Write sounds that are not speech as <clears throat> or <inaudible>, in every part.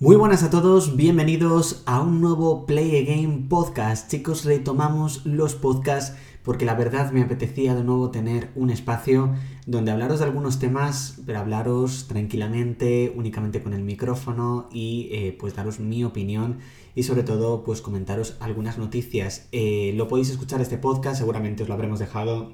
Muy buenas a todos, bienvenidos a un nuevo Play Game podcast. Chicos, retomamos los podcasts porque la verdad me apetecía de nuevo tener un espacio donde hablaros de algunos temas, pero hablaros tranquilamente, únicamente con el micrófono y eh, pues daros mi opinión y sobre todo pues comentaros algunas noticias. Eh, lo podéis escuchar este podcast, seguramente os lo habremos dejado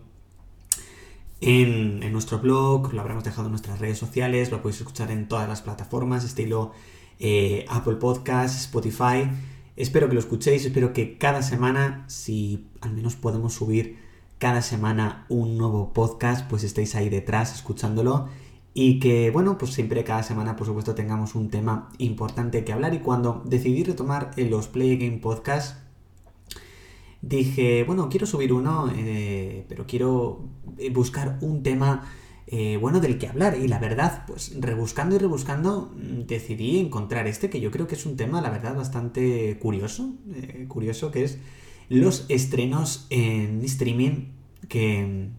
en, nuestro blog, lo habremos dejado en nuestras redes sociales, lo podéis escuchar en todas las plataformas, estilo eh, Apple Podcasts, Spotify. Espero que lo escuchéis, espero que cada semana, si al menos podemos subir cada semana un nuevo podcast, pues estéis ahí detrás escuchándolo y que, bueno, pues siempre cada semana, por supuesto, tengamos un tema importante que hablar. Y cuando decidí retomar los Play Game Podcasts, dije, bueno, quiero subir uno, eh, pero quiero buscar un tema eh, bueno, del que hablar. Y la verdad, pues rebuscando y rebuscando, mm, decidí encontrar este, que yo creo que es un tema, la verdad, bastante curioso. Eh, curioso, que es los estrenos en streaming que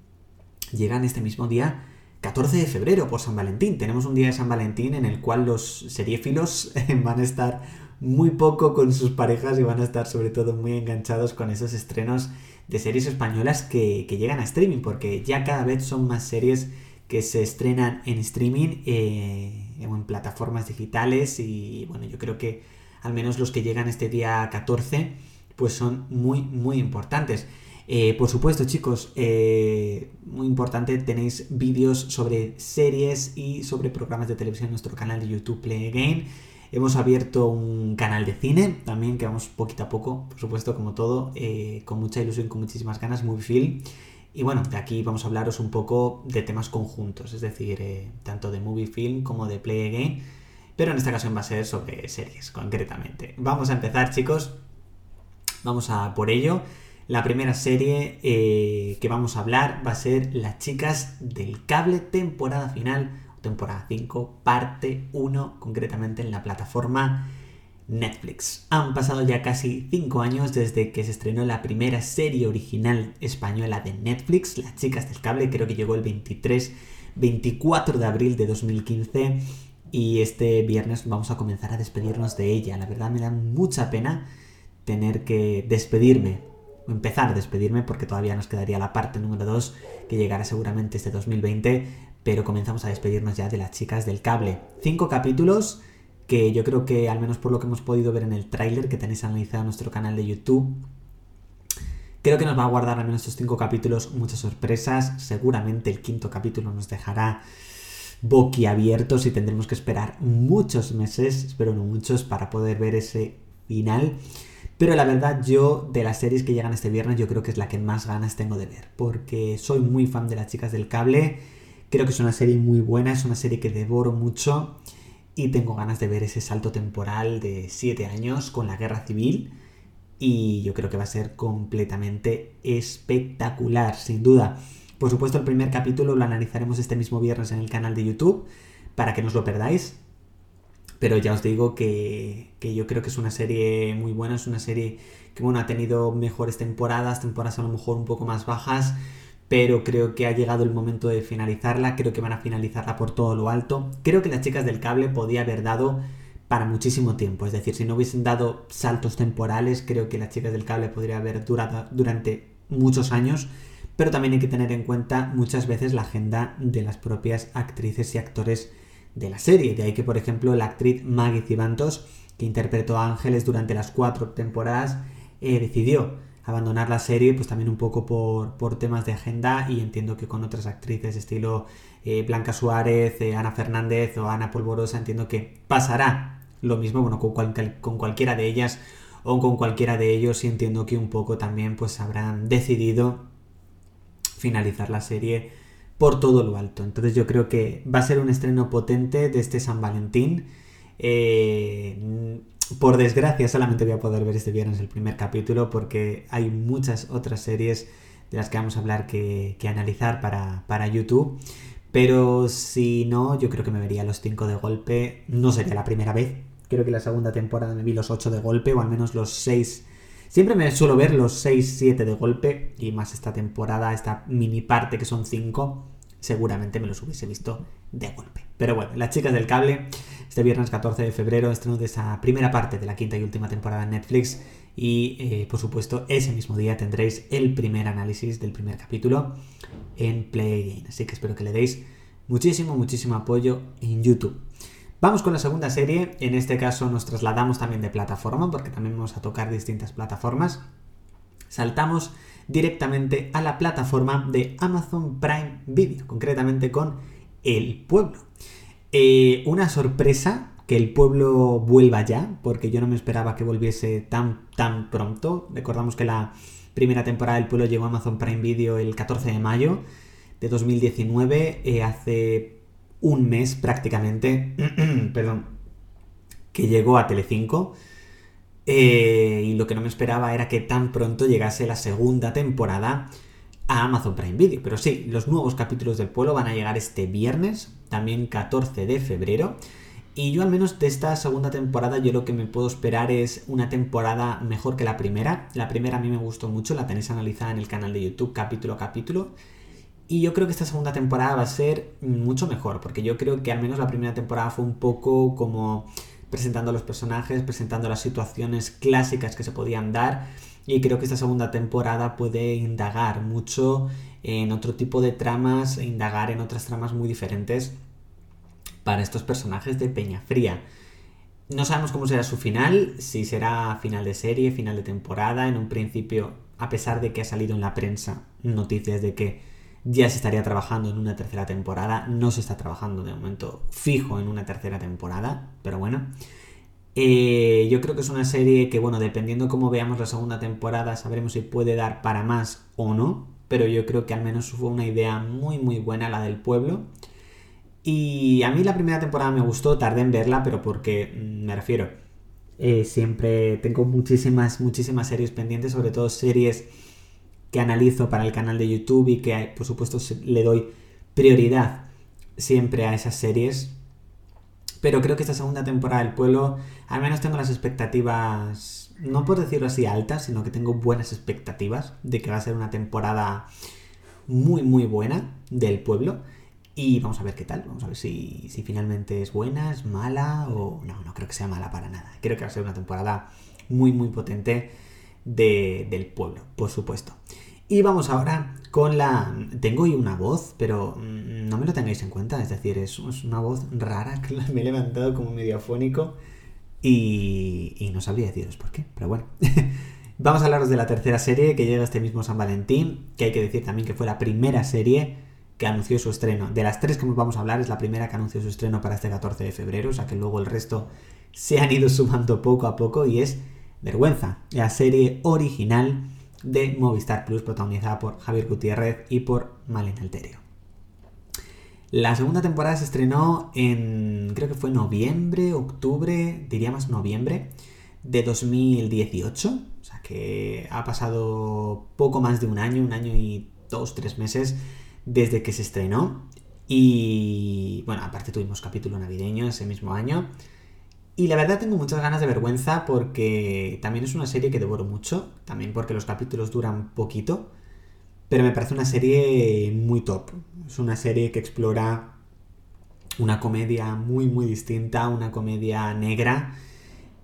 mm, llegan este mismo día. 14 de febrero por San Valentín. Tenemos un día de San Valentín en el cual los seriéfilos <laughs> van a estar muy poco con sus parejas y van a estar sobre todo muy enganchados con esos estrenos de series españolas que, que llegan a streaming, porque ya cada vez son más series que se estrenan en streaming eh, en plataformas digitales y bueno, yo creo que al menos los que llegan este día 14 pues son muy muy importantes. Eh, por supuesto chicos, eh, muy importante, tenéis vídeos sobre series y sobre programas de televisión en nuestro canal de YouTube Play Again. Hemos abierto un canal de cine también que vamos poquito a poco, por supuesto como todo, con mucha ilusión, con muchísimas ganas, muy Film. Y bueno, de aquí vamos a hablaros un poco de temas conjuntos, es decir, eh, tanto de movie film como de play game, pero en esta ocasión va a ser sobre series, concretamente. Vamos a empezar, chicos. Vamos a por ello. La primera serie eh, que vamos a hablar va a ser Las chicas del cable, temporada final, temporada 5, parte 1, concretamente en la plataforma Netflix. Han pasado ya casi 5 años desde que se estrenó la primera serie original española de Netflix, Las chicas del cable, creo que llegó el 23, 24 de abril de 2015 y este viernes vamos a comenzar a despedirnos de ella. La verdad me da mucha pena tener que despedirme, o empezar a despedirme porque todavía nos quedaría la parte número 2 que llegará seguramente este 2020, pero comenzamos a despedirnos ya de las chicas del cable. 5 capítulos que yo creo que al menos por lo que hemos podido ver en el tráiler que tenéis analizado en nuestro canal de YouTube, creo que nos va a guardar al menos estos cinco capítulos muchas sorpresas. Seguramente el quinto capítulo nos dejará boquiabiertos y tendremos que esperar muchos meses, espero no muchos, para poder ver ese final. Pero la verdad, yo de las series que llegan este viernes, yo creo que es la que más ganas tengo de ver. Porque soy muy fan de las chicas del cable. Creo que es una serie muy buena, es una serie que devoro mucho y tengo ganas de ver ese salto temporal de 7 años con la guerra civil y yo creo que va a ser completamente espectacular, sin duda. Por supuesto, el primer capítulo lo analizaremos este mismo viernes en el canal de YouTube para que no os lo perdáis. Pero ya os digo que, que yo creo que es una serie muy buena, es una serie que bueno, ha tenido mejores temporadas, temporadas a lo mejor un poco más bajas, pero creo que ha llegado el momento de finalizarla, creo que van a finalizarla por todo lo alto. Creo que las chicas del cable podía haber dado para muchísimo tiempo, es decir, si no hubiesen dado saltos temporales, creo que las chicas del cable podría haber durado durante muchos años, pero también hay que tener en cuenta muchas veces la agenda de las propias actrices y actores de la serie, de ahí que por ejemplo la actriz Maggie Cibantos, que interpretó a Ángeles durante las cuatro temporadas, eh, decidió abandonar la serie, pues también un poco por, temas de agenda y entiendo que con otras actrices estilo eh, Blanca Suárez, eh, Ana Fernández o Ana Polvorosa, entiendo que pasará lo mismo, bueno, con, con cualquiera de ellas o con cualquiera de ellos y entiendo que un poco también pues habrán decidido finalizar la serie por todo lo alto. Entonces yo creo que va a ser un estreno potente de este San Valentín. Eh, por desgracia, solamente voy a poder ver este viernes el primer capítulo porque hay muchas otras series de las que vamos a hablar que, analizar para, YouTube. Pero si no, yo creo que me vería los 5 de golpe. No sería la primera vez. Creo que la segunda temporada me vi los 8 de golpe, o al menos los 6. Siempre me suelo ver los 6, 7 de golpe. Y más esta temporada, esta mini parte que son 5. Seguramente me los hubiese visto de golpe. Pero bueno, las chicas del cable, este viernes 14 de febrero estreno de esa primera parte de la quinta y última temporada en Netflix y eh, por supuesto ese mismo día tendréis el primer análisis del primer capítulo en Play Así que espero que le deis muchísimo, muchísimo apoyo en YouTube. Vamos con la segunda serie, en este caso nos trasladamos también de plataforma porque también vamos a tocar distintas plataformas. Saltamos directamente a la plataforma de Amazon Prime Video, concretamente con El Pueblo. Eh, una sorpresa que el pueblo vuelva ya, porque yo no me esperaba que volviese tan, tan pronto. Recordamos que la primera temporada del pueblo llegó a Amazon Prime Video el 14 de mayo de 2019, eh, hace un mes prácticamente, <clears throat> perdón, que llegó a Telecinco. Eh, y lo que no me esperaba era que tan pronto llegase la segunda temporada a Amazon Prime Video. Pero sí, los nuevos capítulos del pueblo van a llegar este viernes, también 14 de febrero. Y yo al menos de esta segunda temporada yo lo que me puedo esperar es una temporada mejor que la primera. La primera a mí me gustó mucho, la tenéis analizada en el canal de YouTube capítulo a capítulo. Y yo creo que esta segunda temporada va a ser mucho mejor, porque yo creo que al menos la primera temporada fue un poco como presentando los personajes, presentando las situaciones clásicas que se podían dar. Y creo que esta segunda temporada puede indagar mucho en otro tipo de tramas, e indagar en otras tramas muy diferentes para estos personajes de Peñafría. No sabemos cómo será su final, si será final de serie, final de temporada. En un principio, a pesar de que ha salido en la prensa noticias de que ya se estaría trabajando en una tercera temporada, no se está trabajando de momento fijo en una tercera temporada, pero bueno. Eh, yo creo que es una serie que, bueno, dependiendo cómo veamos la segunda temporada, sabremos si puede dar para más o no, pero yo creo que al menos fue una idea muy, muy buena la del pueblo. Y a mí la primera temporada me gustó, tardé en verla, pero porque mm, me refiero, eh, siempre tengo muchísimas, muchísimas series pendientes, sobre todo series que analizo para el canal de YouTube y que por supuesto le doy prioridad siempre a esas series. Pero creo que esta segunda temporada del pueblo, al menos tengo las expectativas, no por decirlo así altas, sino que tengo buenas expectativas de que va a ser una temporada muy, muy buena del pueblo. Y vamos a ver qué tal, vamos a ver si, finalmente es buena, es mala o no, no creo que sea mala para nada. Creo que va a ser una temporada muy, muy potente del pueblo, por supuesto. Y vamos ahora con la... Tengo hoy una voz, pero mm, no me lo tengáis en cuenta, es decir, es, una voz rara que me he levantado como medio afónico y, y no sabría deciros por qué, pero bueno. <laughs> vamos a hablaros de la tercera serie que llega este mismo San Valentín, que hay que decir también que fue la primera serie que anunció su estreno. De las tres que vamos a hablar, es la primera que anunció su estreno para este 14 de febrero, o sea que luego el resto se han ido sumando poco a poco y es Vergüenza, la serie original de Movistar Plus protagonizada por Javier Gutiérrez y por Malena Alterio. La segunda temporada se estrenó en, creo que fue noviembre, octubre, diría más noviembre de 2018, o sea que ha pasado poco más de un año, un año y dos, tres meses desde que se estrenó. Y bueno, aparte tuvimos capítulo navideño ese mismo año. Y la verdad tengo muchas ganas de vergüenza porque también es una serie que devoro mucho, también porque los capítulos duran poquito, pero me parece una serie muy top. Es una serie que explora una comedia muy muy distinta, una comedia negra,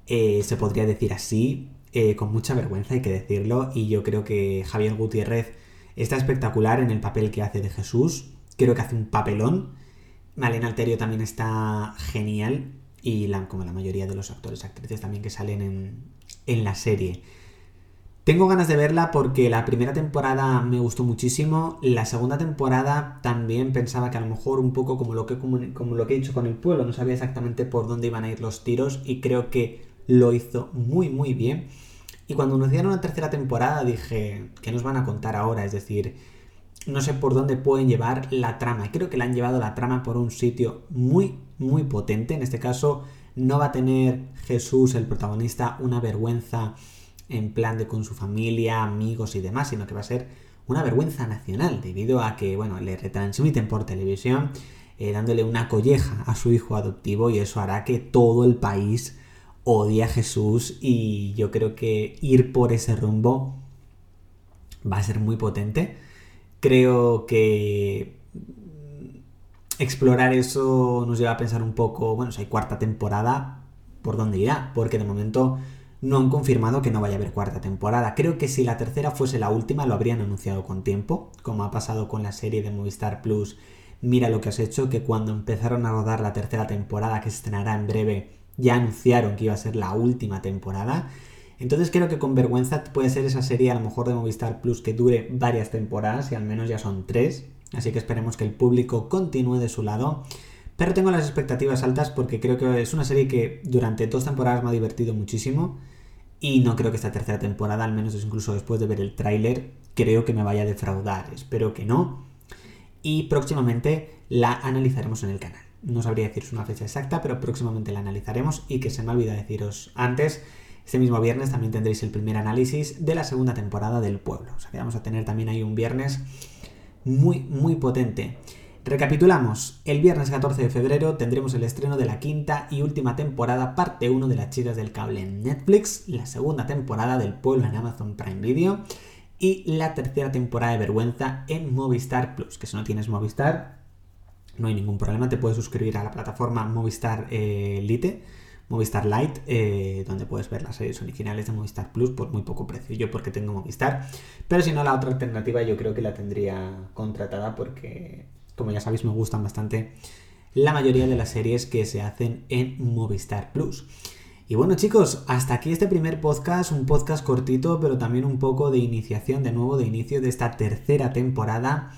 eh, se podría decir así, eh, con mucha vergüenza hay que decirlo, y yo creo que Javier Gutiérrez Está espectacular en el papel que hace de Jesús. Creo que hace un papelón. Malena Alterio también está genial. Y como la mayoría de los actores actrices también que salen en, en la serie. Tengo ganas de verla porque la primera temporada me gustó muchísimo. La segunda temporada también pensaba que a lo mejor un poco como lo que, como lo que he dicho con el pueblo, no sabía exactamente por dónde iban a ir los tiros y creo que lo hizo muy muy bien. Y cuando anunciaron la tercera temporada dije, ¿qué nos van a contar ahora? Es decir, no sé por dónde pueden llevar la trama. Creo que le han llevado la trama por un sitio muy, muy potente. En este caso, no va a tener Jesús, el protagonista, una vergüenza en plan de con su familia, amigos y demás, sino que va a ser una vergüenza nacional, debido a que, bueno, le retransmiten por televisión, eh, dándole una colleja a su hijo adoptivo, y eso hará que todo el país odia a Jesús y yo creo que ir por ese rumbo va a ser muy potente. Creo que explorar eso nos lleva a pensar un poco, bueno, si hay cuarta temporada, ¿por dónde irá? Porque de momento no han confirmado que no vaya a haber cuarta temporada. Creo que si la tercera fuese la última lo habrían anunciado con tiempo, como ha pasado con la serie de Movistar Plus Mira lo que has hecho, que cuando empezaron a rodar la tercera temporada que se estrenará en breve, ya anunciaron que iba a ser la última temporada. Entonces creo que con vergüenza puede ser esa serie a lo mejor de Movistar Plus que dure varias temporadas y al menos ya son tres. Así que esperemos que el público continúe de su lado. Pero tengo las expectativas altas porque creo que es una serie que durante dos temporadas me ha divertido muchísimo. Y no creo que esta tercera temporada, al menos incluso después de ver el tráiler, creo que me vaya a defraudar. Espero que no. Y próximamente la analizaremos en el canal. No sabría deciros una fecha exacta, pero próximamente la analizaremos. Y que se me olvida deciros antes, este mismo viernes también tendréis el primer análisis de la segunda temporada del pueblo. O sea que vamos a tener también ahí un viernes muy, muy potente. Recapitulamos, el viernes 14 de febrero tendremos el estreno de la quinta y última temporada, parte 1 de las chicas del cable en Netflix, la segunda temporada del pueblo en Amazon Prime Video y la tercera temporada de Vergüenza en Movistar Plus, que si no tienes Movistar, no hay ningún problema, te puedes suscribir a la plataforma Movistar eh, Lite, Movistar Lite, eh, donde puedes ver las series originales de Movistar Plus por muy poco precio. Yo porque tengo Movistar, pero si no, la otra alternativa yo creo que la tendría contratada porque como ya sabéis, me gustan bastante la mayoría de las series que se hacen en Movistar Plus. Y bueno chicos, hasta aquí este primer podcast, un podcast cortito, pero también un poco de iniciación, de nuevo, de inicio de esta tercera temporada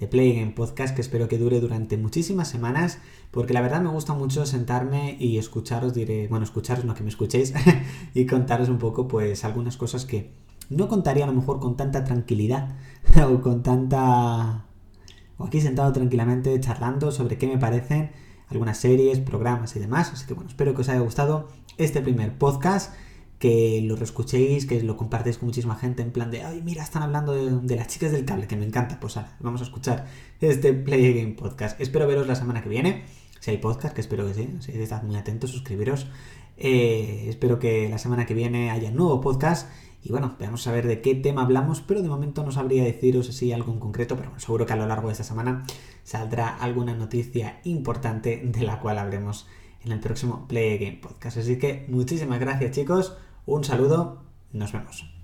de Play Game Podcast que espero que dure durante muchísimas semanas, porque la verdad me gusta mucho sentarme y escucharos, diré, bueno, escucharos, no que me escuchéis, <laughs> y contaros un poco pues algunas cosas que no contaría a lo mejor con tanta tranquilidad <laughs> o con tanta o aquí sentado tranquilamente charlando sobre qué me parecen algunas series, programas y demás. Así que bueno, espero que os haya gustado este primer podcast, que lo reescuchéis, que lo compartáis con muchísima gente en plan de, ay, mira, están hablando de, las chicas del cable, que me encanta. Pues ahora, vamos a escuchar este Play Game Podcast. Espero veros la semana que viene, si hay podcast, que espero que sí, si estad muy atentos, suscribiros. Eh, espero que la semana que viene haya nuevo podcast y bueno, vamos a ver de qué tema hablamos, pero de momento no sabría deciros así algo en concreto, pero bueno, seguro que a lo largo de esta semana saldrá alguna noticia importante de la cual hablemos en el próximo Play Game Podcast. Así que muchísimas gracias chicos, un saludo, nos vemos.